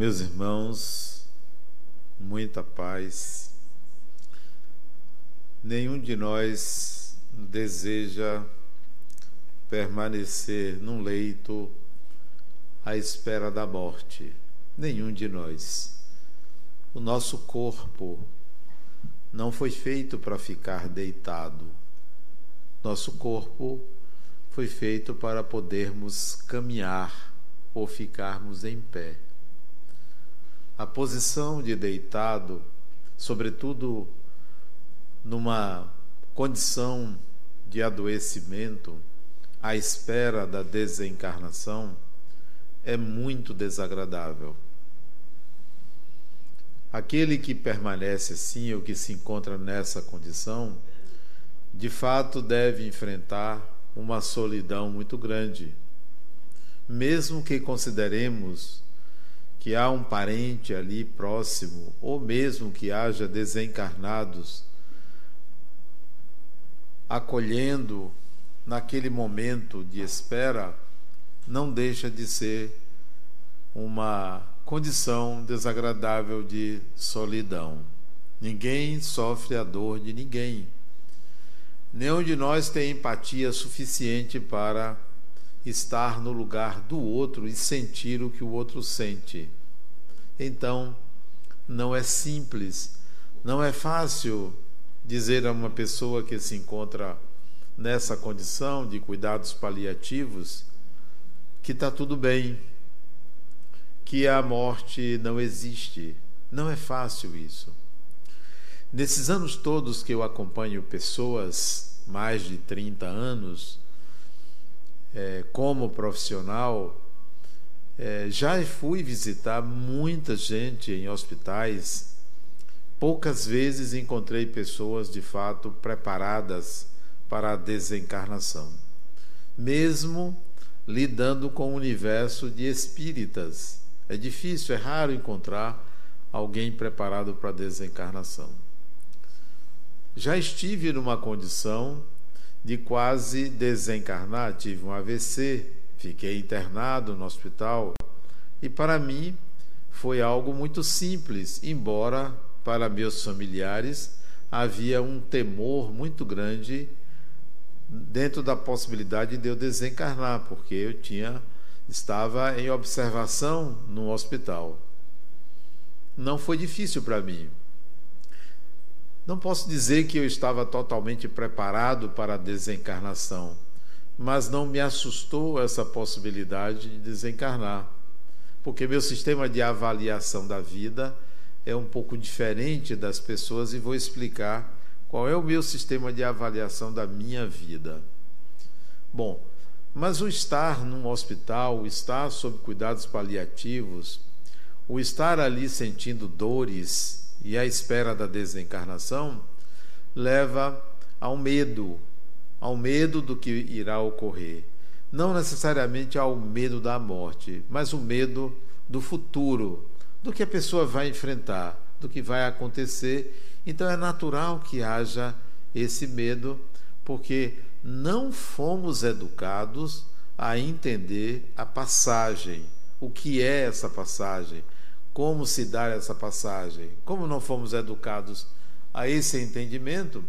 Meus irmãos, muita paz. Nenhum de nós deseja permanecer num leito à espera da morte. Nenhum de nós. O nosso corpo não foi feito para ficar deitado. Nosso corpo foi feito para podermos caminhar ou ficarmos em pé. A posição de deitado, sobretudo numa condição de adoecimento, à espera da desencarnação, é muito desagradável. Aquele que permanece assim ou que se encontra nessa condição, de fato deve enfrentar uma solidão muito grande. Mesmo que consideremos que há um parente ali próximo, ou mesmo que haja desencarnados acolhendo naquele momento de espera, não deixa de ser uma condição desagradável de solidão. Ninguém sofre a dor de ninguém. Nenhum de nós tem empatia suficiente para estar no lugar do outro e sentir o que o outro sente. Então, não é simples, não é fácil dizer a uma pessoa que se encontra nessa condição de cuidados paliativos que está tudo bem, que a morte não existe. Não é fácil isso. Nesses anos todos que eu acompanho pessoas, mais de 30 anos, é, como profissional, é, já fui visitar muita gente em hospitais. Poucas vezes encontrei pessoas de fato preparadas para a desencarnação, mesmo lidando com o universo de espíritas. É difícil, é raro encontrar alguém preparado para a desencarnação. Já estive numa condição de quase desencarnar. Tive um AVC, fiquei internado no hospital e para mim foi algo muito simples, embora para meus familiares havia um temor muito grande dentro da possibilidade de eu desencarnar, porque eu tinha estava em observação no hospital. Não foi difícil para mim. Não posso dizer que eu estava totalmente preparado para a desencarnação, mas não me assustou essa possibilidade de desencarnar, porque meu sistema de avaliação da vida é um pouco diferente das pessoas e vou explicar qual é o meu sistema de avaliação da minha vida. Bom, mas o estar num hospital, o estar sob cuidados paliativos, o estar ali sentindo dores, e a espera da desencarnação leva ao medo, ao medo do que irá ocorrer. Não necessariamente ao medo da morte, mas o medo do futuro, do que a pessoa vai enfrentar, do que vai acontecer. Então é natural que haja esse medo, porque não fomos educados a entender a passagem, o que é essa passagem, como se dá essa passagem. Como não fomos educados a esse entendimento,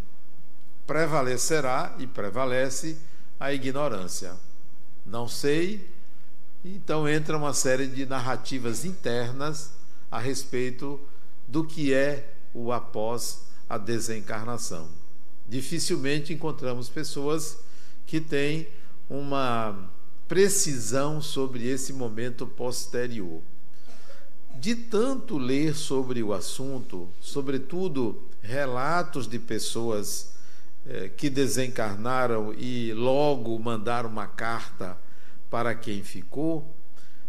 prevalecerá e prevalece a ignorância. Não sei, então entra uma série de narrativas internas a respeito do que é o após a desencarnação. Dificilmente encontramos pessoas que têm uma precisão sobre esse momento posterior de tanto ler sobre o assunto, sobretudo relatos de pessoas eh, que desencarnaram e logo mandaram uma carta para quem ficou,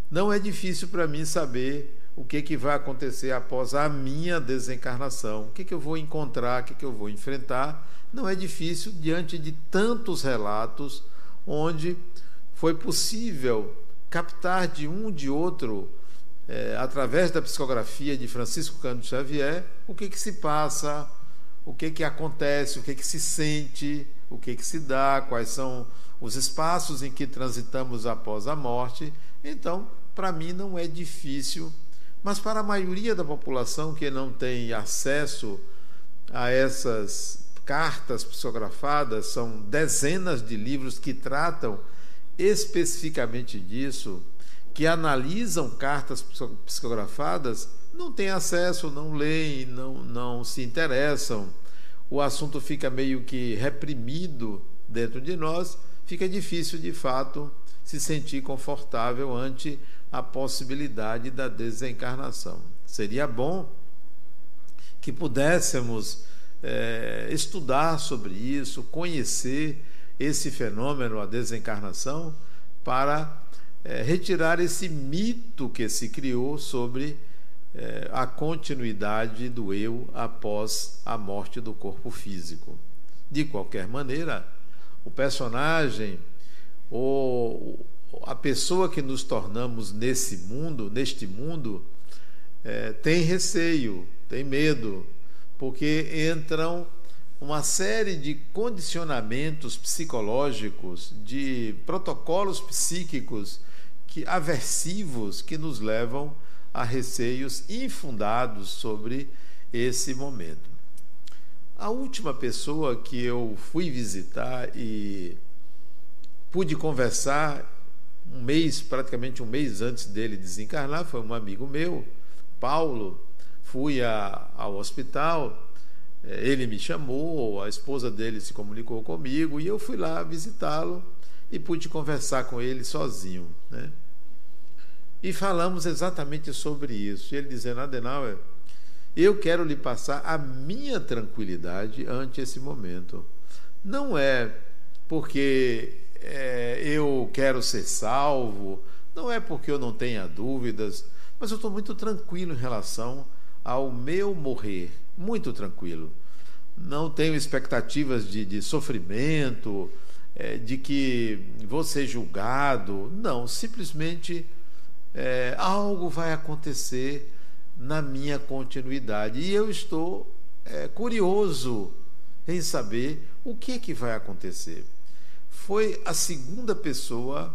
não é difícil para mim saber o que, que vai acontecer após a minha desencarnação, o que, que eu vou encontrar, o que, que eu vou enfrentar. Não é difícil diante de tantos relatos onde foi possível captar de um de outro é, através da psicografia de Francisco Cândido Xavier, o que, que se passa, o que, que acontece, o que, que se sente, o que, que se dá, quais são os espaços em que transitamos após a morte. Então, para mim, não é difícil Mas para a maioria da população que não tem acesso a essas cartas psicografadas, são dezenas de livros que tratam especificamente disso, que analisam cartas psicografadas, não têm acesso, não leem, não, não se interessam. O assunto fica meio que reprimido dentro de nós, fica difícil de fato se sentir confortável ante a possibilidade da desencarnação. Seria bom que pudéssemos é, estudar sobre isso, conhecer esse fenômeno, a desencarnação, para é, retirar esse mito que se criou sobre é, a continuidade do eu após a morte do corpo físico. De qualquer maneira, o personagem ou a pessoa que nos tornamos nesse mundo, neste mundo, é, tem receio, tem medo, porque entram uma série de condicionamentos psicológicos, de protocolos psíquicos que aversivos que nos levam a receios infundados sobre esse momento. A última pessoa que eu fui visitar e pude conversar um mês, praticamente um mês antes dele desencarnar, foi um amigo meu, Paulo. Fui a, ao hospital, eh, ele me chamou, a esposa dele se comunicou comigo e eu fui lá visitá-lo e pude conversar com ele sozinho. Né? E falamos exatamente sobre isso. Ele dizendo, Adenauer, eu quero lhe passar a minha tranquilidade ante esse momento. Não é porque é, eu quero ser salvo, não é porque eu não tenha dúvidas, mas eu estou muito tranquilo em relação ao meu morrer, muito tranquilo. Não tenho expectativas de, de sofrimento, é, de que vou ser julgado. Não, simplesmente é, algo vai acontecer na minha continuidade. E eu estou é, curioso em saber o que, que vai acontecer foi a segunda pessoa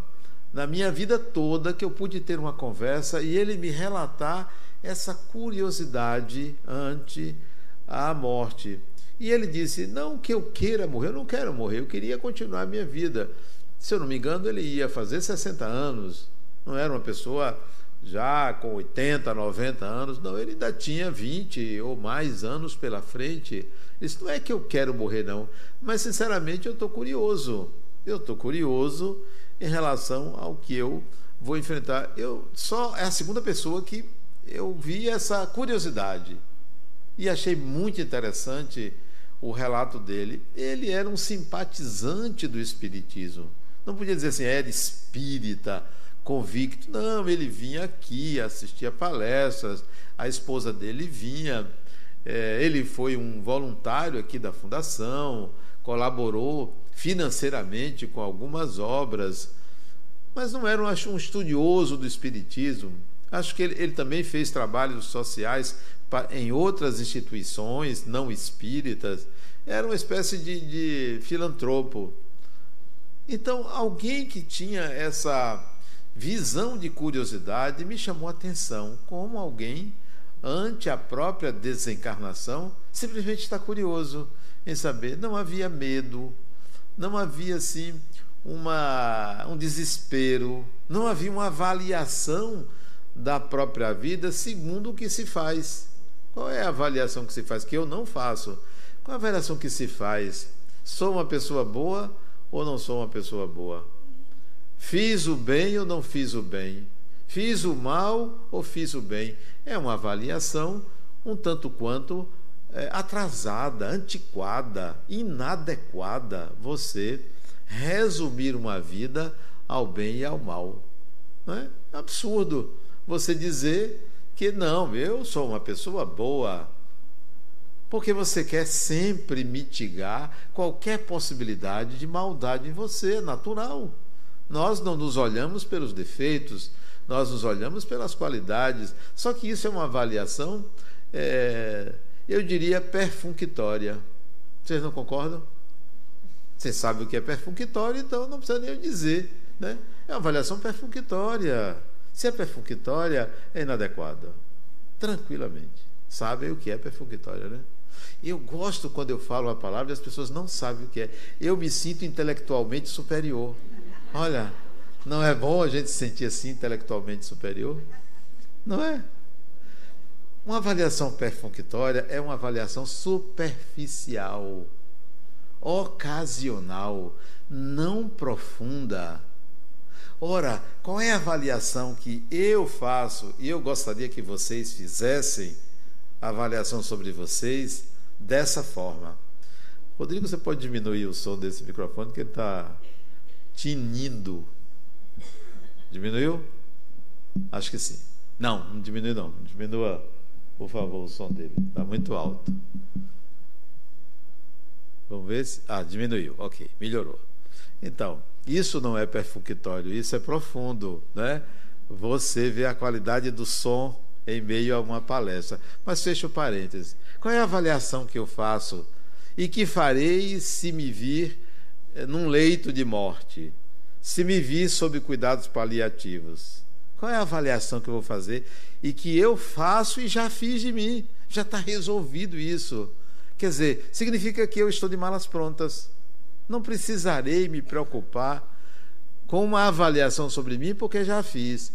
na minha vida toda que eu pude ter uma conversa e ele me relatar essa curiosidade ante a morte. E ele disse: Não que eu queira morrer, eu não quero morrer, eu queria continuar a minha vida. Se eu não me engano, ele ia fazer 60 anos, não era uma pessoa já com 80, 90 anos, não, ele ainda tinha 20 ou mais anos pela frente. Isso não é que eu quero morrer, não, mas sinceramente eu estou curioso eu estou curioso em relação ao que eu vou enfrentar. Eu só é a segunda pessoa que eu vi essa curiosidade e achei muito interessante o relato dele. Ele era um simpatizante do espiritismo. Não podia dizer assim, era espírita, convicto. Não, ele vinha aqui, assistia palestras, a esposa dele vinha. É, ele foi um voluntário aqui da fundação, colaborou financeiramente com algumas obras, mas não era um estudioso do Espiritismo. Acho que ele, ele também fez trabalhos sociais em outras instituições não espíritas. Era uma espécie de, de filantropo. Então, alguém que tinha essa visão de curiosidade me chamou a atenção, como alguém, ante a própria desencarnação, simplesmente está curioso em saber. Não havia medo, não havia assim uma, um desespero, não havia uma avaliação da própria vida segundo o que se faz. Qual é a avaliação que se faz? Que eu não faço. Qual é a avaliação que se faz? Sou uma pessoa boa ou não sou uma pessoa boa? Fiz o bem ou não fiz o bem? Fiz o mal ou fiz o bem? É uma avaliação um tanto quanto é, atrasada, antiquada, inadequada você resumir uma vida ao bem e ao mal. Não é? é absurdo você dizer que não, eu sou uma pessoa boa. Porque você quer sempre mitigar qualquer possibilidade de maldade em você, é natural. Nós não nos olhamos pelos defeitos, nós nos olhamos pelas qualidades. Só que isso é uma avaliação é, eu diria perfunctória. Vocês não concordam? Você sabe o que é perfunctória, então não precisa nem eu dizer. Né? É uma avaliação perfunctória. Se é perfunctória, é inadequada. tranquilamente. Sabem o que é perfunctória, né? Eu gosto quando eu falo a palavra e as pessoas não sabem o que é. Eu me sinto intelectualmente superior. Olha, não é bom a gente se sentir assim intelectualmente superior? Não é? Uma avaliação perfunctória é uma avaliação superficial, ocasional, não profunda. Ora, qual é a avaliação que eu faço e eu gostaria que vocês fizessem a avaliação sobre vocês dessa forma? Rodrigo, você pode diminuir o som desse microfone que ele está tinindo. Diminuiu? Acho que sim. Não, não diminui não. Diminua, por favor, o som dele. Está muito alto. Vamos ver se. Ah, diminuiu. Ok, melhorou. Então, isso não é perfunctório, isso é profundo, né? Você vê a qualidade do som em meio a uma palestra. Mas fecha o parêntese. Qual é a avaliação que eu faço e que farei se me vir num leito de morte? Se me vir sob cuidados paliativos? Qual é a avaliação que eu vou fazer e que eu faço e já fiz de mim? Já está resolvido isso. Quer dizer, significa que eu estou de malas prontas. Não precisarei me preocupar com uma avaliação sobre mim, porque já fiz.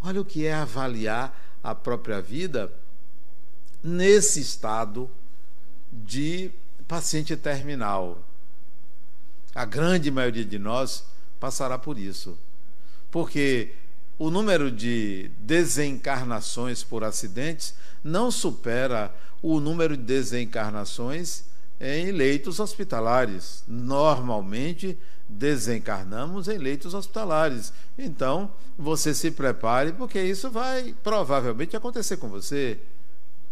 Olha o que é avaliar a própria vida nesse estado de paciente terminal. A grande maioria de nós passará por isso. Porque o número de desencarnações por acidentes não supera o número de desencarnações em leitos hospitalares. Normalmente desencarnamos em leitos hospitalares. Então, você se prepare, porque isso vai provavelmente acontecer com você.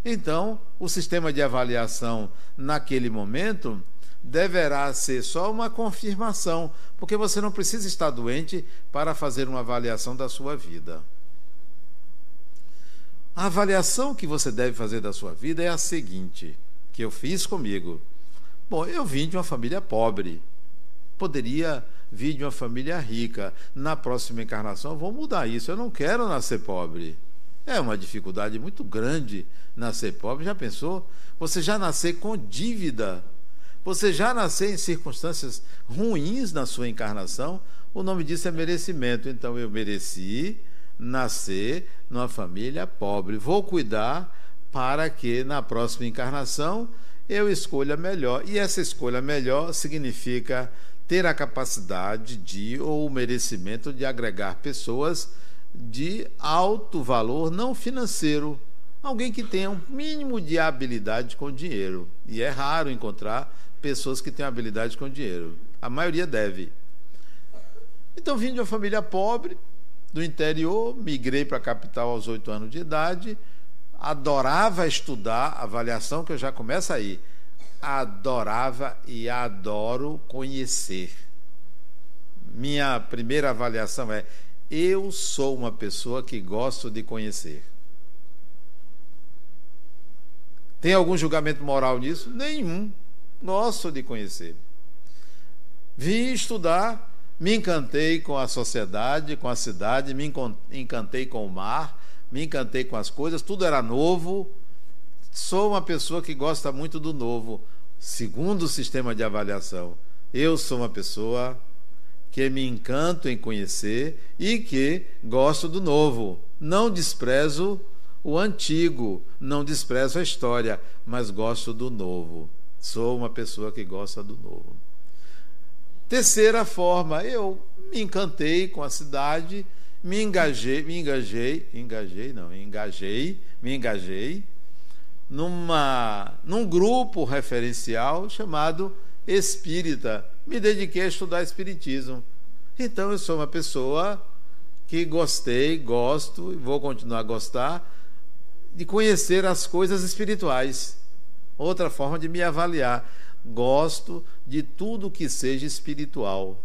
Então, o sistema de avaliação naquele momento deverá ser só uma confirmação, porque você não precisa estar doente para fazer uma avaliação da sua vida. A avaliação que você deve fazer da sua vida é a seguinte, que eu fiz comigo. Bom, eu vim de uma família pobre. Poderia vir de uma família rica. Na próxima encarnação, eu vou mudar isso. Eu não quero nascer pobre. É uma dificuldade muito grande nascer pobre. Já pensou? Você já nascer com dívida. Você já nascer em circunstâncias ruins na sua encarnação. O nome disso é merecimento. Então eu mereci nascer numa família pobre. Vou cuidar para que na próxima encarnação eu escolha melhor. E essa escolha melhor significa ter a capacidade de ou o merecimento de agregar pessoas de alto valor não financeiro, alguém que tenha um mínimo de habilidade com dinheiro. E é raro encontrar pessoas que têm habilidade com dinheiro. A maioria deve. Então vim de uma família pobre, do interior, migrei para a capital aos oito anos de idade adorava estudar, avaliação que eu já começo aí. Adorava e adoro conhecer. Minha primeira avaliação é: eu sou uma pessoa que gosto de conhecer. Tem algum julgamento moral nisso? Nenhum. Gosto de conhecer. Vim estudar, me encantei com a sociedade, com a cidade, me encantei com o mar, me encantei com as coisas, tudo era novo. Sou uma pessoa que gosta muito do novo. Segundo o sistema de avaliação, eu sou uma pessoa que me encanto em conhecer e que gosto do novo. Não desprezo o antigo, não desprezo a história, mas gosto do novo. Sou uma pessoa que gosta do novo. Terceira forma, eu me encantei com a cidade me engajei, me engajei, engajei não, engajei, me engajei numa num grupo referencial chamado Espírita. Me dediquei a estudar espiritismo. Então eu sou uma pessoa que gostei, gosto e vou continuar a gostar de conhecer as coisas espirituais. Outra forma de me avaliar. Gosto de tudo que seja espiritual.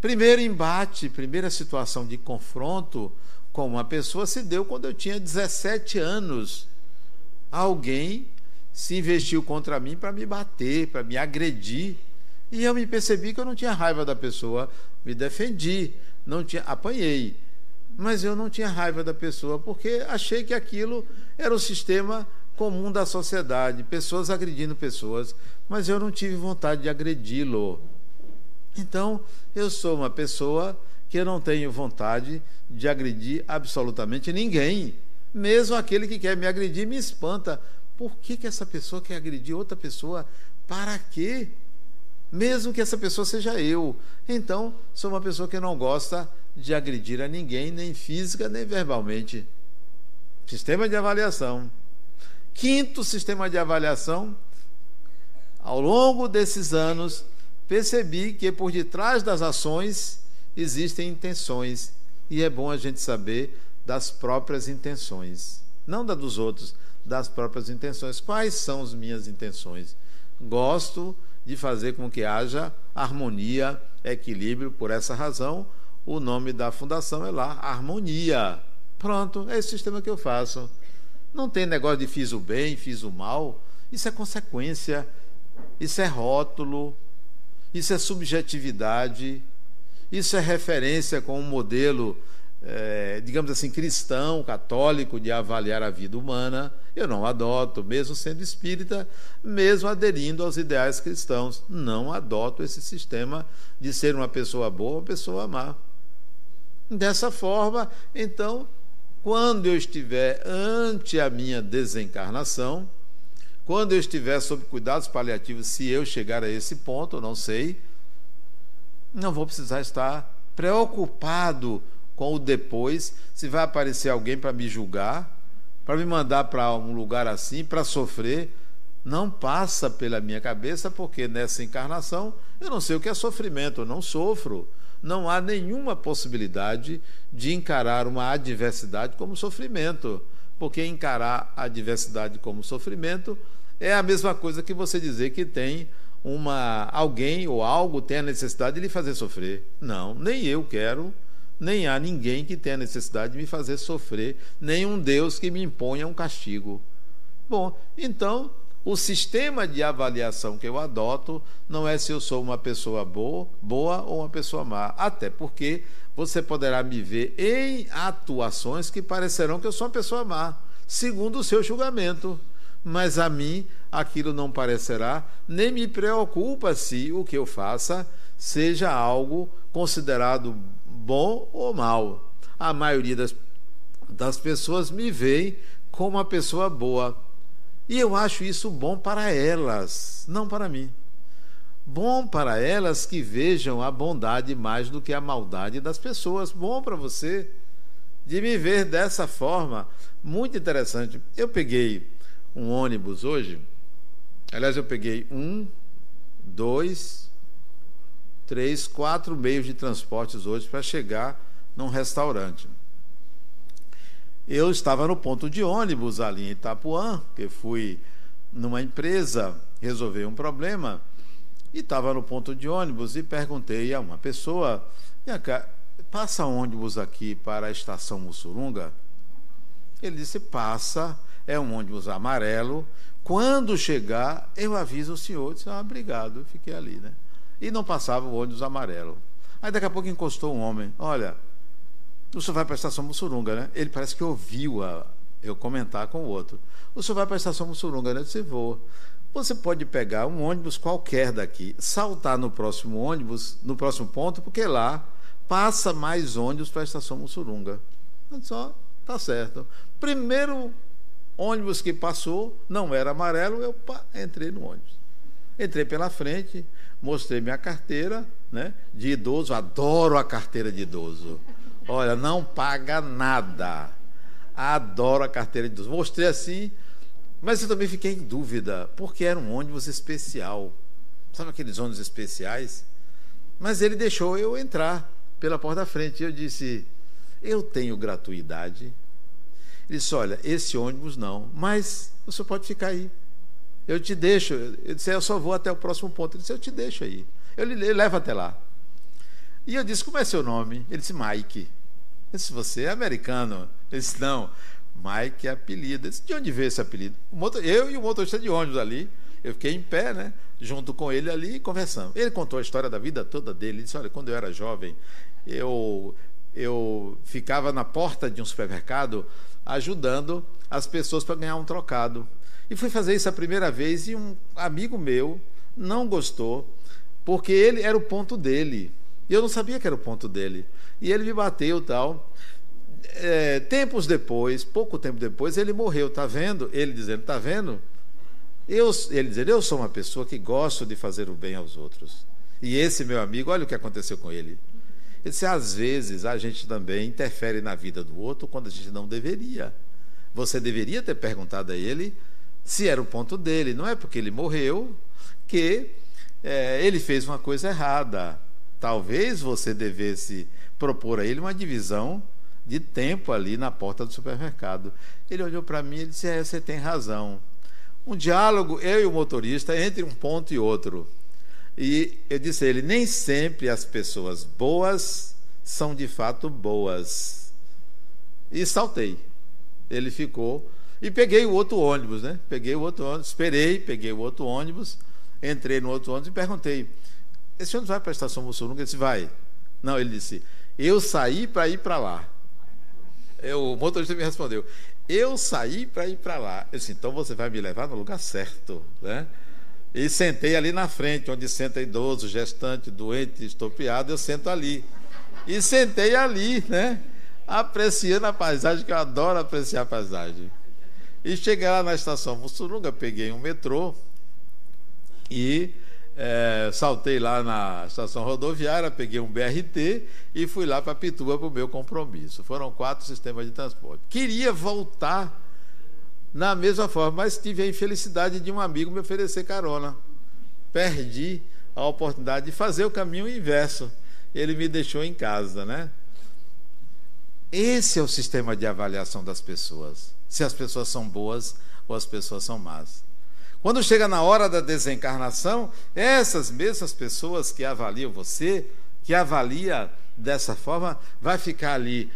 Primeiro embate, primeira situação de confronto com uma pessoa se deu quando eu tinha 17 anos. Alguém se investiu contra mim para me bater, para me agredir. E eu me percebi que eu não tinha raiva da pessoa, me defendi, não tinha, apanhei. Mas eu não tinha raiva da pessoa, porque achei que aquilo era o sistema comum da sociedade, pessoas agredindo pessoas, mas eu não tive vontade de agredi-lo. Então, eu sou uma pessoa que eu não tenho vontade de agredir absolutamente ninguém. Mesmo aquele que quer me agredir me espanta. Por que, que essa pessoa quer agredir outra pessoa? Para quê? Mesmo que essa pessoa seja eu. Então, sou uma pessoa que não gosta de agredir a ninguém, nem física, nem verbalmente. Sistema de avaliação. Quinto sistema de avaliação. Ao longo desses anos, percebi que por detrás das ações existem intenções. E é bom a gente saber das próprias intenções. Não da dos outros, das próprias intenções. Quais são as minhas intenções? Gosto de fazer com que haja harmonia, equilíbrio. Por essa razão, o nome da fundação é lá, Harmonia. Pronto, é esse sistema que eu faço. Não tem negócio de fiz o bem, fiz o mal. Isso é consequência, isso é rótulo, isso é subjetividade, isso é referência com um modelo é, digamos assim, cristão, católico, de avaliar a vida humana, eu não adoto, mesmo sendo espírita, mesmo aderindo aos ideais cristãos. Não adoto esse sistema de ser uma pessoa boa ou pessoa má. Dessa forma, então, quando eu estiver ante a minha desencarnação, quando eu estiver sob cuidados paliativos, se eu chegar a esse ponto, eu não sei, não vou precisar estar preocupado com o depois, se vai aparecer alguém para me julgar, para me mandar para um lugar assim, para sofrer, não passa pela minha cabeça, porque nessa encarnação eu não sei o que é sofrimento, eu não sofro. Não há nenhuma possibilidade de encarar uma adversidade como sofrimento, porque encarar a adversidade como sofrimento é a mesma coisa que você dizer que tem uma alguém ou algo tem a necessidade de lhe fazer sofrer. Não, nem eu quero nem há ninguém que tenha necessidade de me fazer sofrer, nem um Deus que me imponha um castigo. Bom, então, o sistema de avaliação que eu adoto não é se eu sou uma pessoa boa, boa ou uma pessoa má, até porque você poderá me ver em atuações que parecerão que eu sou uma pessoa má, segundo o seu julgamento. Mas a mim aquilo não parecerá, nem me preocupa se o que eu faça seja algo considerado bom ou mal. A maioria das, das pessoas me veem como uma pessoa boa. E eu acho isso bom para elas, não para mim. Bom para elas que vejam a bondade mais do que a maldade das pessoas. Bom para você de me ver dessa forma. Muito interessante. Eu peguei um ônibus hoje. Aliás, eu peguei um, dois, três, quatro meios de transportes hoje para chegar num restaurante. Eu estava no ponto de ônibus ali em Itapuã, que fui numa empresa resolver um problema, e estava no ponto de ônibus e perguntei a uma pessoa: passa ônibus aqui para a estação Mussurunga? Ele disse: passa, é um ônibus amarelo. Quando chegar, eu aviso o senhor. Eu disse: ah, obrigado, fiquei ali, né? e não passava o ônibus amarelo. Aí daqui a pouco encostou um homem. Olha, o senhor vai para a estação Mussurunga, né? Ele parece que ouviu a, eu comentar com o outro. O senhor vai para a estação Mussurunga, né? Eu disse, vou. Você pode pegar um ônibus qualquer daqui, saltar no próximo ônibus, no próximo ponto, porque lá passa mais ônibus para a estação Mussurunga. Só tá certo. Primeiro ônibus que passou não era amarelo, eu entrei no ônibus. Entrei pela frente, mostrei minha carteira né, de idoso, adoro a carteira de idoso. Olha, não paga nada. Adoro a carteira de idoso. Mostrei assim, mas eu também fiquei em dúvida, porque era um ônibus especial. Sabe aqueles ônibus especiais? Mas ele deixou eu entrar pela porta da frente. Eu disse: Eu tenho gratuidade. Ele disse: Olha, esse ônibus não, mas o senhor pode ficar aí. Eu te deixo. Eu disse, eu só vou até o próximo ponto. Ele disse, eu te deixo aí. Eu lhe levo até lá. E eu disse, como é seu nome? Ele disse, Mike. Eu disse, você é americano? Ele disse, não. Mike é apelido. Eu disse, de onde veio esse apelido? eu e o motorista de ônibus ali. Eu fiquei em pé, né? Junto com ele ali, conversando. Ele contou a história da vida toda dele. Ele disse, olha, quando eu era jovem, eu eu ficava na porta de um supermercado ajudando as pessoas para ganhar um trocado. E fui fazer isso a primeira vez e um amigo meu não gostou, porque ele era o ponto dele. E eu não sabia que era o ponto dele. E ele me bateu tal. É, tempos depois, pouco tempo depois, ele morreu, tá vendo? Ele dizendo, tá vendo? Eu, ele dizendo, eu sou uma pessoa que gosto de fazer o bem aos outros. E esse meu amigo, olha o que aconteceu com ele. Ele disse, às vezes a gente também interfere na vida do outro quando a gente não deveria. Você deveria ter perguntado a ele se era o ponto dele. Não é porque ele morreu que é, ele fez uma coisa errada. Talvez você devesse propor a ele uma divisão de tempo ali na porta do supermercado. Ele olhou para mim e disse: é, Você tem razão. Um diálogo, eu e o motorista, entre um ponto e outro. E eu disse a ele: Nem sempre as pessoas boas são de fato boas. E saltei. Ele ficou. E peguei o outro ônibus, né? Peguei o outro ônibus, esperei, peguei o outro ônibus, entrei no outro ônibus e perguntei: Esse ônibus vai para a estação Mussurunga? Ele disse: Vai. Não, ele disse: Eu saí para ir para lá. Eu, o motorista me respondeu: Eu saí para ir para lá. Eu disse: Então você vai me levar no lugar certo, né? E sentei ali na frente, onde senta idoso, gestante, doente, estopiado, eu sento ali. E sentei ali, né? Apreciando a paisagem, que eu adoro apreciar a paisagem. E cheguei lá na estação Mussurunga, peguei um metrô e é, saltei lá na estação rodoviária, peguei um BRT e fui lá para Pituba para o meu compromisso. Foram quatro sistemas de transporte. Queria voltar na mesma forma, mas tive a infelicidade de um amigo me oferecer carona. Perdi a oportunidade de fazer o caminho inverso. Ele me deixou em casa, né? Esse é o sistema de avaliação das pessoas. Se as pessoas são boas ou as pessoas são más. Quando chega na hora da desencarnação, essas mesmas pessoas que avaliam você, que avalia dessa forma, vai ficar ali.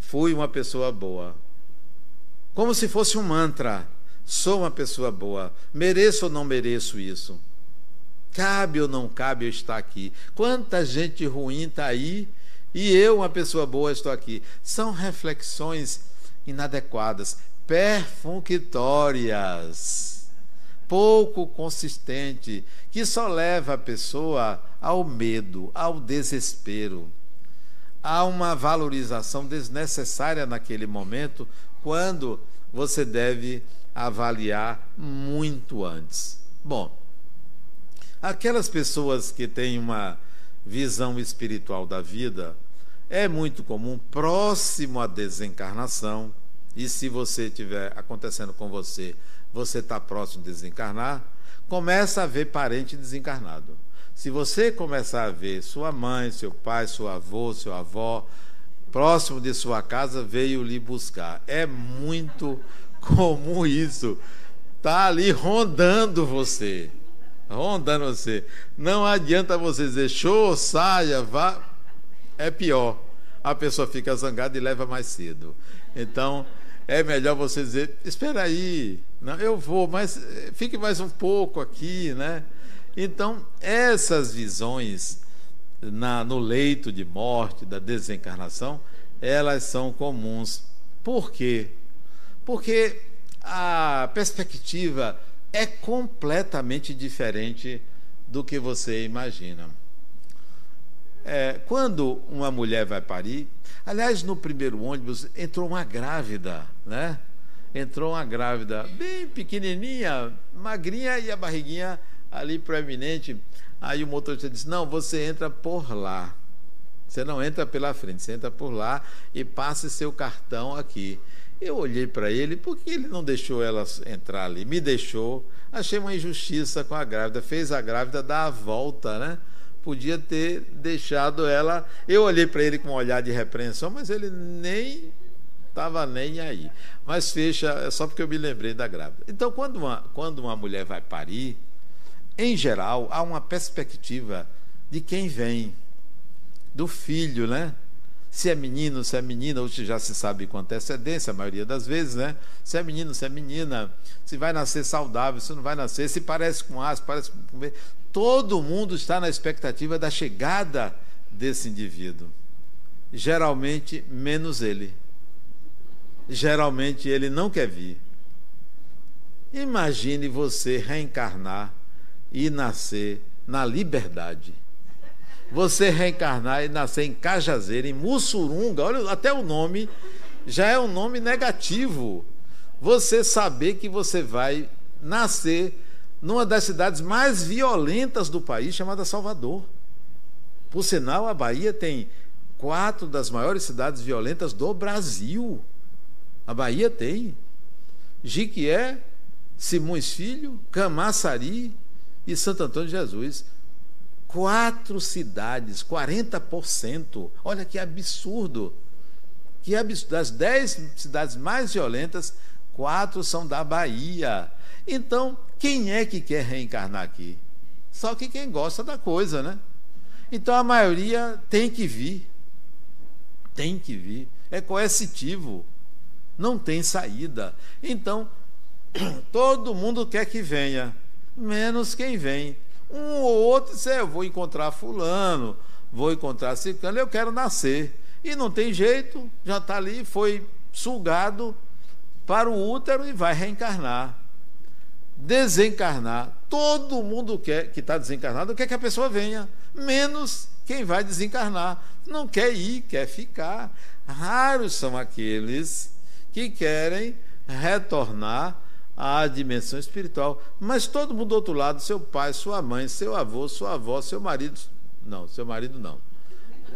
Fui uma pessoa boa. Como se fosse um mantra. Sou uma pessoa boa. Mereço ou não mereço isso? Cabe ou não cabe eu estar aqui? Quanta gente ruim está aí e eu, uma pessoa boa, estou aqui. São reflexões inadequadas, perfunctórias pouco consistente, que só leva a pessoa ao medo, ao desespero. Há uma valorização desnecessária naquele momento, quando você deve avaliar muito antes. Bom, aquelas pessoas que têm uma visão espiritual da vida, é muito comum, próximo à desencarnação, e se você tiver acontecendo com você você está próximo de desencarnar, começa a ver parente desencarnado. Se você começar a ver sua mãe, seu pai, seu avô, seu avó, próximo de sua casa, veio lhe buscar. É muito comum isso. Está ali rondando você. Rondando você. Não adianta você dizer show, saia, vá. É pior. A pessoa fica zangada e leva mais cedo. Então, é melhor você dizer: espera aí, não, eu vou, mas eh, fique mais um pouco aqui, né? Então, essas visões na, no leito de morte, da desencarnação, elas são comuns. Por quê? Porque a perspectiva é completamente diferente do que você imagina. É, quando uma mulher vai parir, aliás, no primeiro ônibus entrou uma grávida, né? entrou uma grávida bem pequenininha, magrinha e a barriguinha ali proeminente. Aí o motorista disse: Não, você entra por lá. Você não entra pela frente, você entra por lá e passe seu cartão aqui. Eu olhei para ele, por que ele não deixou ela entrar ali? Me deixou. Achei uma injustiça com a grávida. Fez a grávida dar a volta, né? Podia ter deixado ela. Eu olhei para ele com um olhar de repreensão, mas ele nem estava nem aí. Mas fecha, é só porque eu me lembrei da grávida. Então, quando uma, quando uma mulher vai parir, em geral, há uma perspectiva de quem vem, do filho, né? Se é menino, se é menina, hoje já se sabe com antecedência, a maioria das vezes, né? Se é menino, se é menina, se vai nascer saudável, se não vai nascer, se parece com A, se parece com B. Todo mundo está na expectativa da chegada desse indivíduo. geralmente menos ele. Geralmente ele não quer vir. Imagine você reencarnar e nascer na liberdade. Você reencarnar e nascer em Cajazeira, em Mussurunga, olha, até o nome já é um nome negativo. Você saber que você vai nascer numa das cidades mais violentas do país, chamada Salvador. Por sinal, a Bahia tem quatro das maiores cidades violentas do Brasil. A Bahia tem. Jiquié, Simões Filho, Camaçari e Santo Antônio de Jesus. Quatro cidades, 40%. Olha que absurdo. Que absurdo. Das dez cidades mais violentas, quatro são da Bahia. Então, quem é que quer reencarnar aqui? Só que quem gosta da coisa, né? Então a maioria tem que vir. Tem que vir. É coercitivo. Não tem saída. Então, Todo mundo quer que venha, menos quem vem. Um ou outro diz, é, eu vou encontrar fulano, vou encontrar ciclano, eu quero nascer. E não tem jeito, já está ali, foi sugado para o útero e vai reencarnar. Desencarnar. Todo mundo quer que está desencarnado quer que a pessoa venha, menos quem vai desencarnar. Não quer ir, quer ficar. Raros são aqueles que querem retornar à dimensão espiritual. Mas todo mundo do outro lado, seu pai, sua mãe, seu avô, sua avó, seu marido. Não, seu marido não.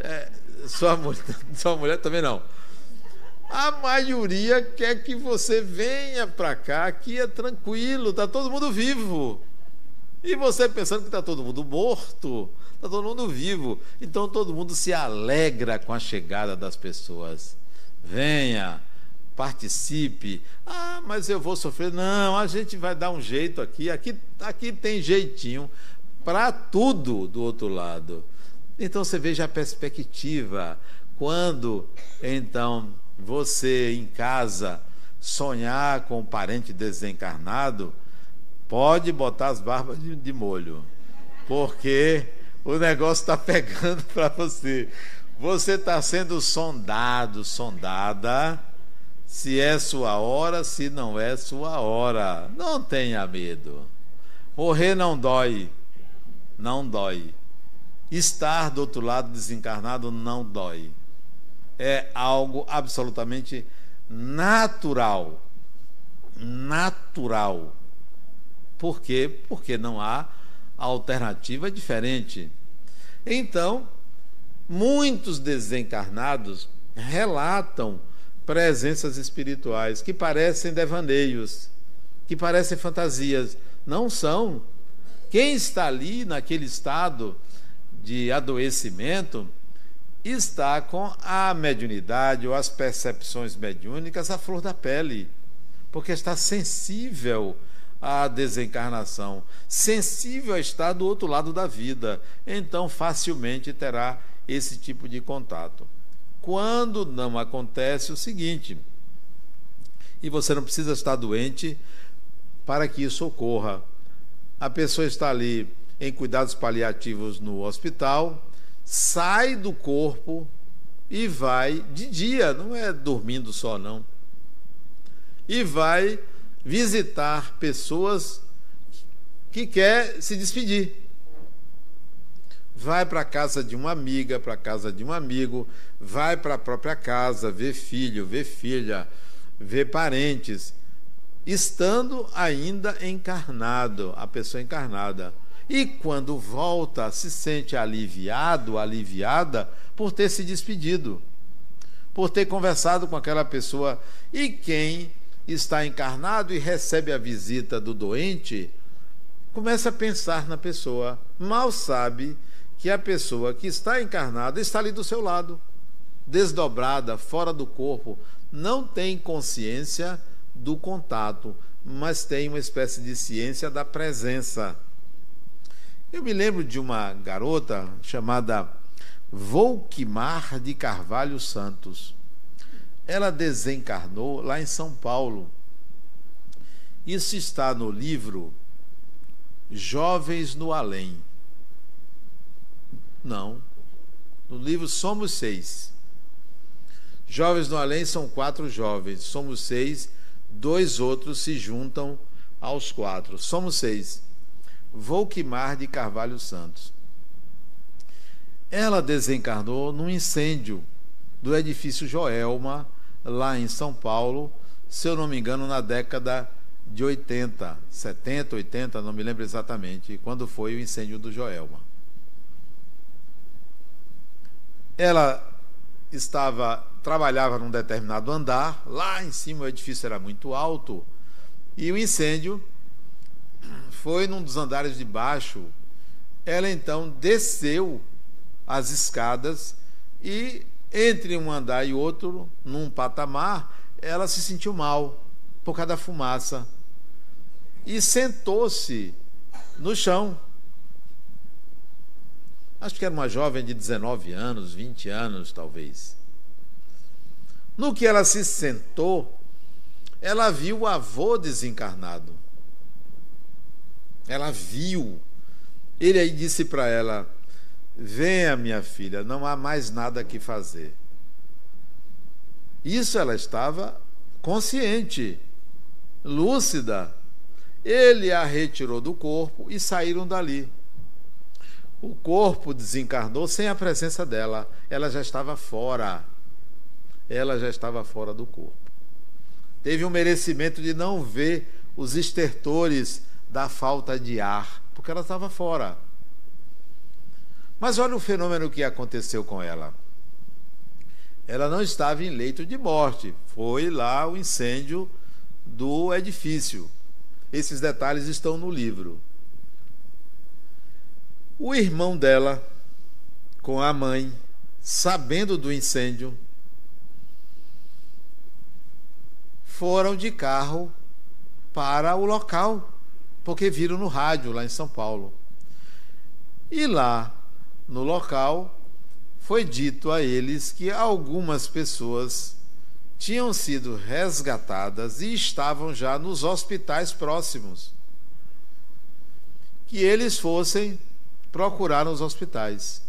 É, sua, mulher, sua mulher também não. A maioria quer que você venha para cá, aqui é tranquilo, está todo mundo vivo. E você pensando que está todo mundo morto, está todo mundo vivo. Então todo mundo se alegra com a chegada das pessoas. Venha, participe. Ah, mas eu vou sofrer. Não, a gente vai dar um jeito aqui. Aqui, aqui tem jeitinho para tudo do outro lado. Então você veja a perspectiva. Quando então você em casa sonhar com um parente desencarnado, pode botar as barbas de, de molho, porque o negócio está pegando para você. Você está sendo sondado, sondada se é sua hora, se não é sua hora. Não tenha medo. Morrer não dói. Não dói. Estar do outro lado desencarnado não dói. É algo absolutamente natural. Natural. Por quê? Porque não há alternativa diferente. Então, muitos desencarnados relatam presenças espirituais que parecem devaneios, que parecem fantasias. Não são. Quem está ali naquele estado de adoecimento está com a mediunidade ou as percepções mediúnicas à flor da pele, porque está sensível à desencarnação, sensível a estar do outro lado da vida, então facilmente terá esse tipo de contato. Quando não acontece o seguinte, e você não precisa estar doente para que isso ocorra. A pessoa está ali em cuidados paliativos no hospital, sai do corpo e vai de dia, não é dormindo só não. E vai visitar pessoas que quer se despedir vai para a casa de uma amiga, para a casa de um amigo, vai para a própria casa, vê filho, vê filha, vê parentes, estando ainda encarnado, a pessoa encarnada. E quando volta, se sente aliviado, aliviada por ter se despedido, por ter conversado com aquela pessoa. E quem está encarnado e recebe a visita do doente, começa a pensar na pessoa, mal sabe que a pessoa que está encarnada está ali do seu lado, desdobrada, fora do corpo, não tem consciência do contato, mas tem uma espécie de ciência da presença. Eu me lembro de uma garota chamada Volquimar de Carvalho Santos. Ela desencarnou lá em São Paulo. Isso está no livro Jovens no Além. Não. No livro Somos Seis. Jovens no além são quatro jovens, somos seis, dois outros se juntam aos quatro. Somos seis. Volquimar de Carvalho Santos. Ela desencarnou num incêndio do edifício Joelma, lá em São Paulo, se eu não me engano, na década de 80, 70, 80, não me lembro exatamente, quando foi o incêndio do Joelma. Ela estava trabalhava num determinado andar, lá em cima o edifício era muito alto, e o incêndio foi num dos andares de baixo. Ela então desceu as escadas e entre um andar e outro, num patamar, ela se sentiu mal por causa da fumaça e sentou-se no chão. Acho que era uma jovem de 19 anos, 20 anos talvez. No que ela se sentou, ela viu o avô desencarnado. Ela viu. Ele aí disse para ela: Venha, minha filha, não há mais nada que fazer. Isso ela estava consciente, lúcida. Ele a retirou do corpo e saíram dali. O corpo desencarnou sem a presença dela. Ela já estava fora. Ela já estava fora do corpo. Teve um merecimento de não ver os estertores da falta de ar, porque ela estava fora. Mas olha o fenômeno que aconteceu com ela. Ela não estava em leito de morte. Foi lá o incêndio do edifício. Esses detalhes estão no livro. O irmão dela, com a mãe, sabendo do incêndio, foram de carro para o local, porque viram no rádio lá em São Paulo. E lá, no local, foi dito a eles que algumas pessoas tinham sido resgatadas e estavam já nos hospitais próximos. Que eles fossem procurar nos hospitais.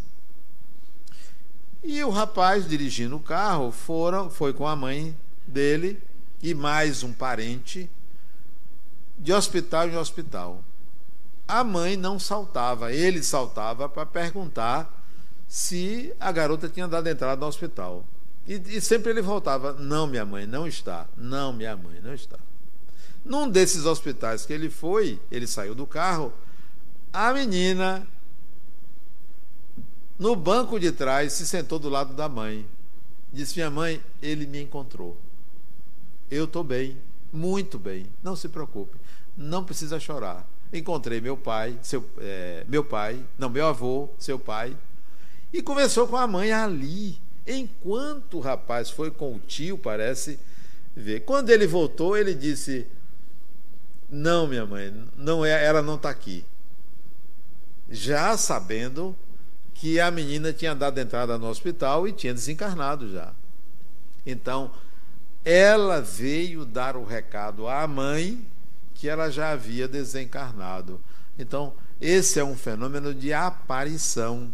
E o rapaz dirigindo o carro foram, foi com a mãe dele e mais um parente de hospital em hospital. A mãe não saltava, ele saltava para perguntar se a garota tinha dado entrada no hospital. E, e, sempre ele voltava: Não, minha mãe, não está. Não, minha mãe, não está. Num desses hospitais que ele foi, ele saiu do carro, a menina, no banco de trás, se sentou do lado da mãe. Disse: Minha mãe, ele me encontrou. Eu estou bem, muito bem. Não se preocupe, não precisa chorar. Encontrei meu pai, seu, é, meu pai, não, meu avô, seu pai, e conversou com a mãe ali Enquanto o rapaz foi com o tio, parece ver. Quando ele voltou, ele disse: Não, minha mãe, não é, ela não está aqui. Já sabendo que a menina tinha dado entrada no hospital e tinha desencarnado já. Então, ela veio dar o recado à mãe que ela já havia desencarnado. Então, esse é um fenômeno de aparição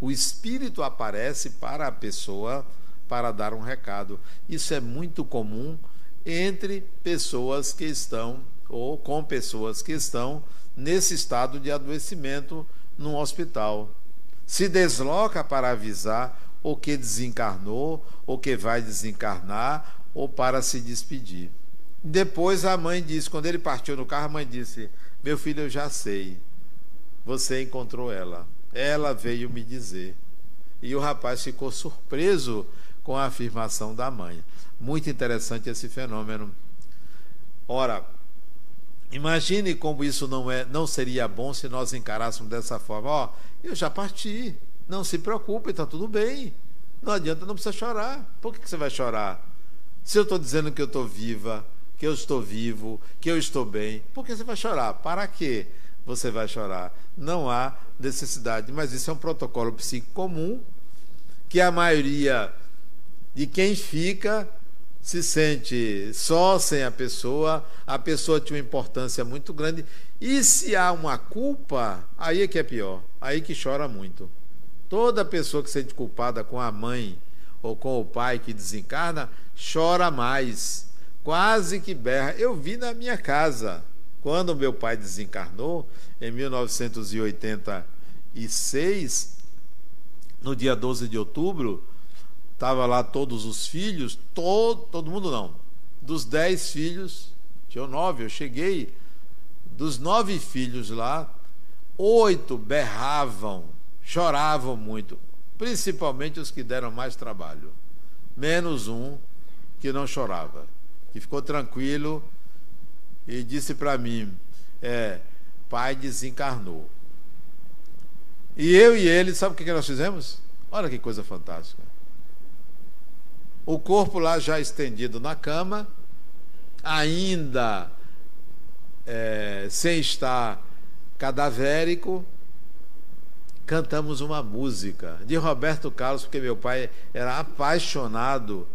o espírito aparece para a pessoa para dar um recado. Isso é muito comum entre pessoas que estão ou com pessoas que estão nesse estado de adoecimento num hospital. Se desloca para avisar o que desencarnou, ou que vai desencarnar, ou para se despedir. Depois a mãe disse, quando ele partiu no carro, a mãe disse: Meu filho, eu já sei. Você encontrou ela. Ela veio me dizer. E o rapaz ficou surpreso com a afirmação da mãe. Muito interessante esse fenômeno. Ora, imagine como isso não é, não seria bom se nós encarássemos dessa forma. Ó, eu já parti. Não se preocupe, está tudo bem. Não adianta, não precisa chorar. Por que, que você vai chorar? Se eu estou dizendo que eu estou viva, que eu estou vivo, que eu estou bem, por que você vai chorar? Para quê? você vai chorar. Não há necessidade, mas isso é um protocolo psíquico comum que a maioria de quem fica se sente só sem a pessoa, a pessoa tinha uma importância muito grande. E se há uma culpa, aí é que é pior, aí que chora muito. Toda pessoa que se sente culpada com a mãe ou com o pai que desencarna, chora mais, quase que berra. Eu vi na minha casa, quando meu pai desencarnou, em 1986, no dia 12 de outubro, estava lá todos os filhos, todo, todo mundo não, dos dez filhos, tinha nove, eu cheguei, dos nove filhos lá, oito berravam, choravam muito, principalmente os que deram mais trabalho, menos um que não chorava, que ficou tranquilo e disse para mim: é, pai desencarnou. E eu e ele, sabe o que nós fizemos? Olha que coisa fantástica. O corpo lá já estendido na cama, ainda é, sem estar cadavérico, cantamos uma música de Roberto Carlos, porque meu pai era apaixonado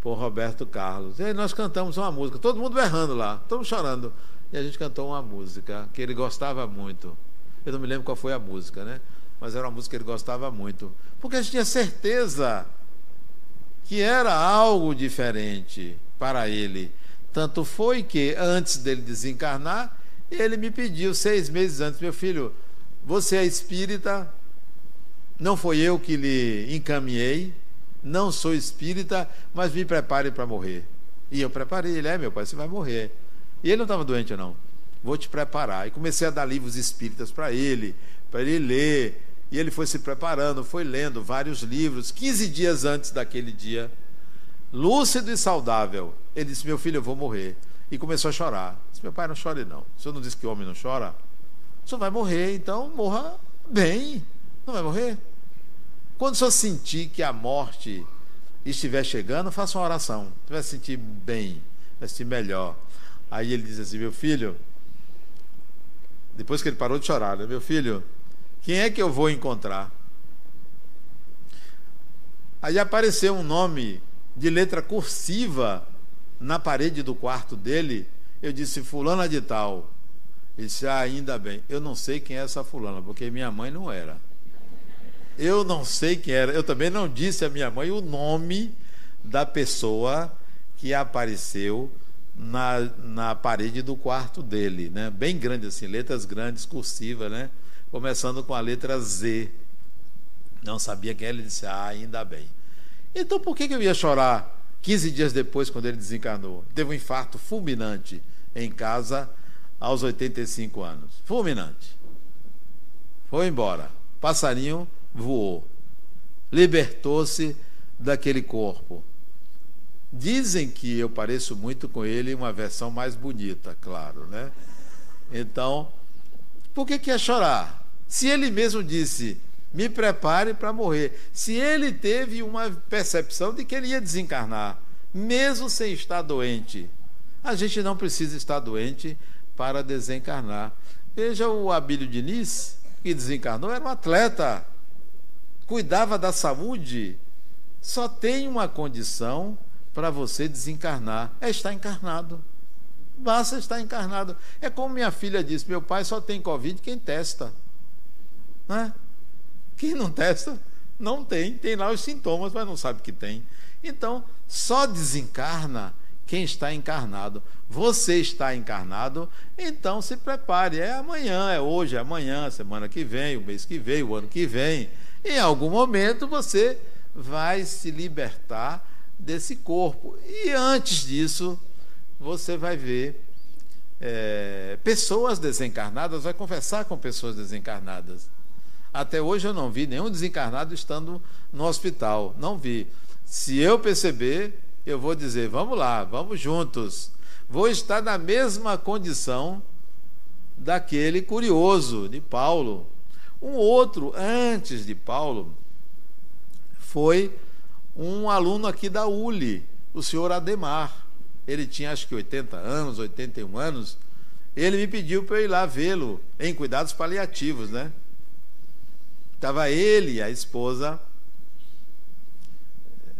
por Roberto Carlos. E aí nós cantamos uma música, todo mundo berrando lá, todos chorando. E a gente cantou uma música que ele gostava muito. Eu não me lembro qual foi a música, né? Mas era uma música que ele gostava muito. Porque a gente tinha certeza que era algo diferente para ele. Tanto foi que, antes dele desencarnar, ele me pediu, seis meses antes, meu filho, você é espírita, não foi eu que lhe encaminhei, não sou espírita, mas me prepare para morrer. E eu preparei, ele é meu pai, você vai morrer. E ele não estava doente, não. Vou te preparar. E comecei a dar livros espíritas para ele, para ele ler. E ele foi se preparando, foi lendo vários livros. 15 dias antes daquele dia, lúcido e saudável, ele disse: Meu filho, eu vou morrer. E começou a chorar. Disse: Meu pai, não chore, não. O senhor não disse que homem não chora? O senhor vai morrer, então morra bem. Não vai morrer? Quando o senhor sentir que a morte estiver chegando, faça uma oração. Você vai se sentir bem, vai se sentir melhor. Aí ele diz assim: Meu filho, depois que ele parou de chorar, né? Meu filho, quem é que eu vou encontrar? Aí apareceu um nome de letra cursiva na parede do quarto dele. Eu disse: Fulana de Tal. Ele disse: ah, ainda bem. Eu não sei quem é essa fulana, porque minha mãe não era. Eu não sei quem era. Eu também não disse à minha mãe o nome da pessoa que apareceu na, na parede do quarto dele, né? Bem grande assim, letras grandes, cursiva, né? Começando com a letra Z. Não sabia quem era, ele disse: "Ah, ainda bem". Então por que, que eu ia chorar 15 dias depois quando ele desencarnou? Teve um infarto fulminante em casa aos 85 anos. Fulminante. Foi embora. Passarinho voou. Libertou-se daquele corpo. Dizem que eu pareço muito com ele em uma versão mais bonita, claro, né? Então, por que, que ia chorar? Se ele mesmo disse, me prepare para morrer. Se ele teve uma percepção de que ele ia desencarnar, mesmo sem estar doente, a gente não precisa estar doente para desencarnar. Veja o Abílio Diniz, que desencarnou, era um atleta, cuidava da saúde. Só tem uma condição para você desencarnar. É estar encarnado. Basta estar encarnado. É como minha filha disse: meu pai só tem Covid quem testa. Né? Quem não testa, não tem. Tem lá os sintomas, mas não sabe que tem. Então, só desencarna quem está encarnado. Você está encarnado, então se prepare. É amanhã, é hoje, é amanhã, semana que vem, o mês que vem, o ano que vem. Em algum momento você vai se libertar desse corpo. E antes disso, você vai ver é, pessoas desencarnadas, vai conversar com pessoas desencarnadas. Até hoje eu não vi nenhum desencarnado estando no hospital. Não vi. Se eu perceber, eu vou dizer: vamos lá, vamos juntos. Vou estar na mesma condição daquele curioso de Paulo. Um outro, antes de Paulo, foi um aluno aqui da ULI, o senhor Ademar. Ele tinha acho que 80 anos, 81 anos. Ele me pediu para eu ir lá vê-lo em cuidados paliativos, né? Estava ele e a esposa.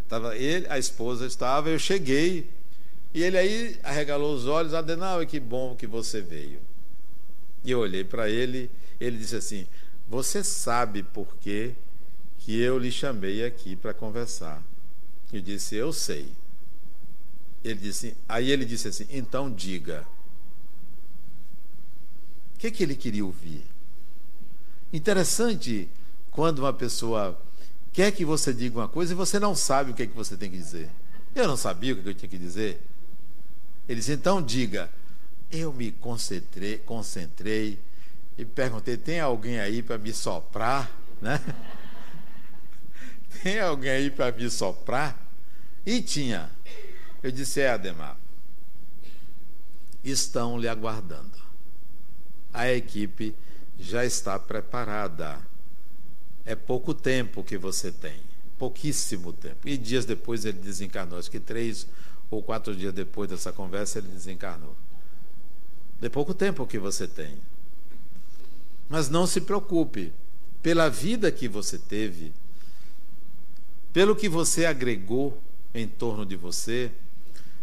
Tava ele, a esposa estava, eu cheguei. E ele aí arregalou os olhos, Adenal, que bom que você veio. E eu olhei para ele, ele disse assim: Você sabe por que, que eu lhe chamei aqui para conversar. Eu disse: Eu sei. Ele disse, aí ele disse assim: Então diga. O que, que ele queria ouvir? Interessante quando uma pessoa quer que você diga uma coisa e você não sabe o que, que você tem que dizer. Eu não sabia o que eu tinha que dizer. Ele disse: Então diga. Eu me concentrei, concentrei e perguntei: Tem alguém aí para me soprar? Né? Tem alguém aí para me soprar? E tinha. Eu disse: É, Ademar. Estão lhe aguardando. A equipe já está preparada. É pouco tempo que você tem, pouquíssimo tempo. E dias depois ele desencarnou, acho que três ou quatro dias depois dessa conversa ele desencarnou. De pouco tempo que você tem. Mas não se preocupe, pela vida que você teve, pelo que você agregou em torno de você,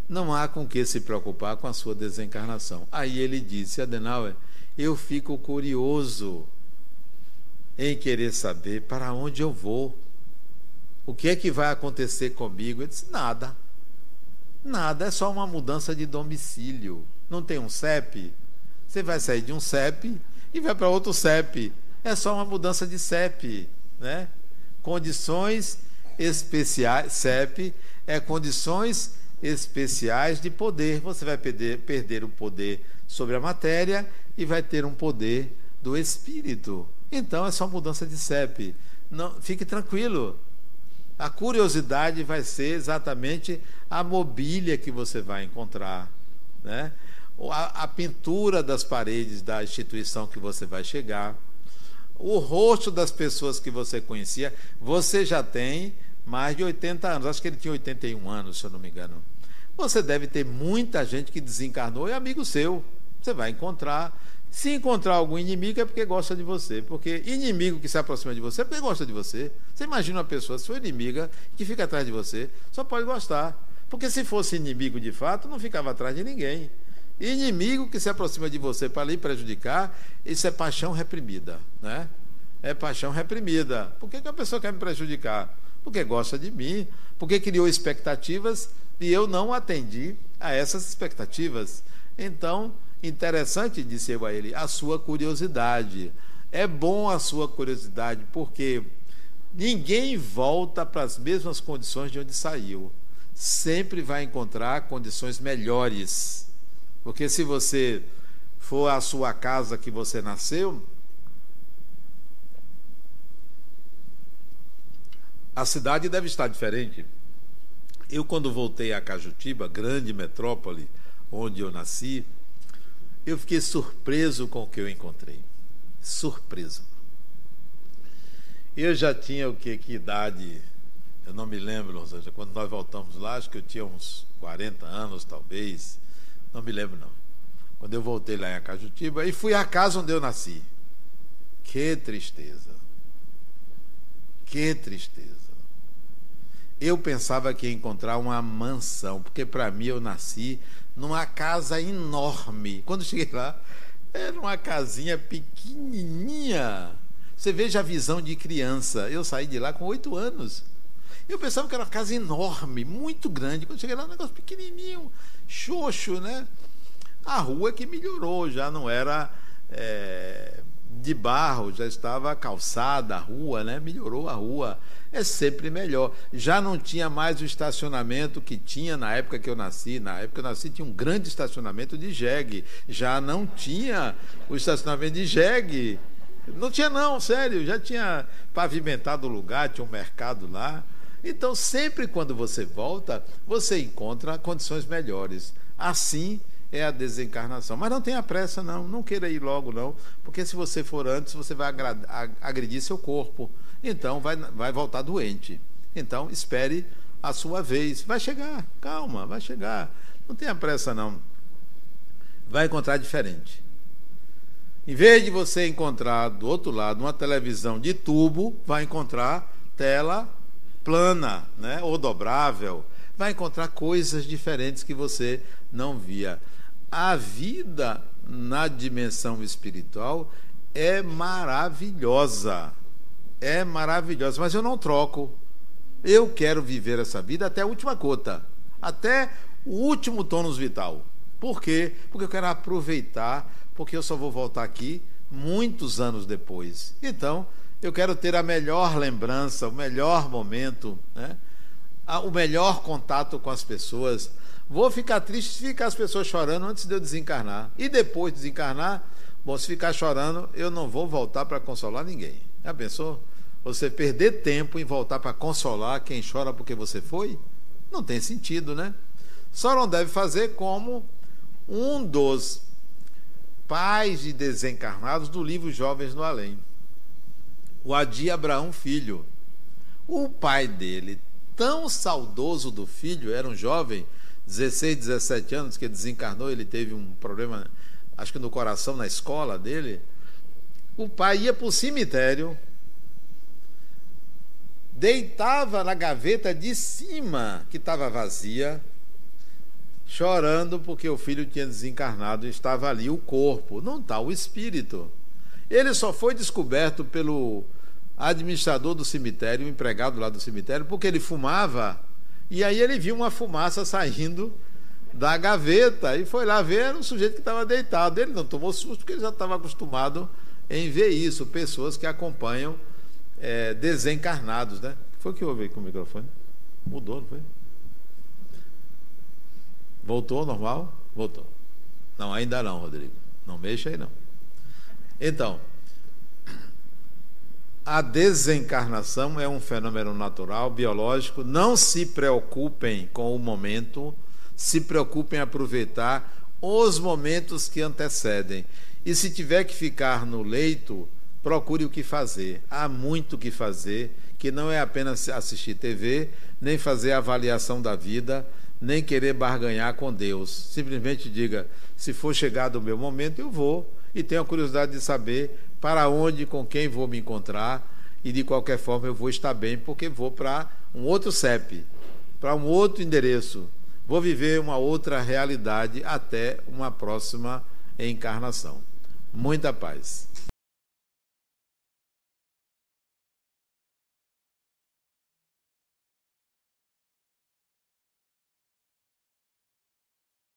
não há com que se preocupar com a sua desencarnação. Aí ele disse, Adenauer, eu fico curioso em querer saber para onde eu vou. O que é que vai acontecer comigo? Ele disse, nada. Nada, é só uma mudança de domicílio. Não tem um CEP? Você vai sair de um CEP e vai para outro CEP. É só uma mudança de CEP, né? Condições especiais, CEP é condições especiais de poder. Você vai perder, perder o poder sobre a matéria e vai ter um poder do espírito. Então é só mudança de CEP. Não, fique tranquilo. A curiosidade vai ser exatamente a mobília que você vai encontrar, né? A, a pintura das paredes da instituição que você vai chegar, o rosto das pessoas que você conhecia. Você já tem mais de 80 anos, acho que ele tinha 81 anos, se eu não me engano. Você deve ter muita gente que desencarnou e é amigo seu. Você vai encontrar. Se encontrar algum inimigo é porque gosta de você. Porque inimigo que se aproxima de você é porque gosta de você. Você imagina uma pessoa, sua inimiga, que fica atrás de você, só pode gostar. Porque se fosse inimigo de fato, não ficava atrás de ninguém. Inimigo que se aproxima de você para lhe prejudicar, isso é paixão reprimida. Né? É paixão reprimida. Por que, que a pessoa quer me prejudicar? Porque gosta de mim, porque criou expectativas e eu não atendi a essas expectativas. Então, interessante, disse eu a ele, a sua curiosidade. É bom a sua curiosidade, porque ninguém volta para as mesmas condições de onde saiu. Sempre vai encontrar condições melhores. Porque se você for à sua casa que você nasceu, a cidade deve estar diferente. Eu, quando voltei a Cajutiba, grande metrópole onde eu nasci, eu fiquei surpreso com o que eu encontrei. Surpreso. Eu já tinha o que? Que idade? Eu não me lembro, ou seja, quando nós voltamos lá, acho que eu tinha uns 40 anos, talvez. Não me lembro, não. Quando eu voltei lá em Acajutiba, e fui à casa onde eu nasci. Que tristeza. Que tristeza. Eu pensava que ia encontrar uma mansão, porque para mim eu nasci numa casa enorme. Quando cheguei lá, era uma casinha pequenininha. Você veja a visão de criança. Eu saí de lá com oito anos. Eu pensava que era uma casa enorme, muito grande. Quando cheguei lá, um negócio pequenininho, xoxo, né? A rua que melhorou, já não era é, de barro, já estava calçada a rua, né? Melhorou a rua é sempre melhor. Já não tinha mais o estacionamento que tinha na época que eu nasci. Na época que eu nasci tinha um grande estacionamento de jegue. Já não tinha o estacionamento de jegue. Não tinha não, sério. Já tinha pavimentado o lugar, tinha um mercado lá. Então, sempre quando você volta, você encontra condições melhores. Assim é a desencarnação. Mas não tenha pressa, não. Não queira ir logo, não. Porque se você for antes, você vai agredir seu corpo então vai, vai voltar doente. Então espere a sua vez. Vai chegar, calma, vai chegar. Não tenha pressa, não. Vai encontrar diferente. Em vez de você encontrar do outro lado uma televisão de tubo, vai encontrar tela plana, né? ou dobrável. Vai encontrar coisas diferentes que você não via. A vida na dimensão espiritual é maravilhosa é maravilhosa, mas eu não troco. Eu quero viver essa vida até a última gota, até o último tônus vital. Por quê? Porque eu quero aproveitar, porque eu só vou voltar aqui muitos anos depois. Então, eu quero ter a melhor lembrança, o melhor momento, né? o melhor contato com as pessoas. Vou ficar triste se ficar as pessoas chorando antes de eu desencarnar. E depois de desencarnar, bom, se ficar chorando, eu não vou voltar para consolar ninguém. Já pensou? Você perder tempo em voltar para consolar quem chora porque você foi? Não tem sentido, né? Só não deve fazer como um dos pais de desencarnados do livro Jovens no Além. O Adi Abraão Filho. O pai dele, tão saudoso do filho, era um jovem, 16, 17 anos, que desencarnou, ele teve um problema, acho que no coração, na escola dele. O pai ia para o cemitério, deitava na gaveta de cima, que estava vazia, chorando porque o filho tinha desencarnado e estava ali o corpo, não está o espírito. Ele só foi descoberto pelo administrador do cemitério, o empregado lá do cemitério, porque ele fumava e aí ele viu uma fumaça saindo da gaveta e foi lá ver o sujeito que estava deitado. Ele não tomou susto porque ele já estava acostumado em ver isso, pessoas que acompanham é, desencarnados, né? Foi o que houve aí com o microfone? Mudou, não foi? Voltou normal? Voltou. Não, ainda não, Rodrigo. Não mexa aí não. Então, a desencarnação é um fenômeno natural, biológico. Não se preocupem com o momento, se preocupem em aproveitar os momentos que antecedem. E se tiver que ficar no leito, procure o que fazer. Há muito o que fazer, que não é apenas assistir TV, nem fazer avaliação da vida, nem querer barganhar com Deus. Simplesmente diga: se for chegado o meu momento, eu vou. E tenho a curiosidade de saber para onde, com quem vou me encontrar. E de qualquer forma eu vou estar bem, porque vou para um outro CEP, para um outro endereço. Vou viver uma outra realidade até uma próxima encarnação. Muita paz.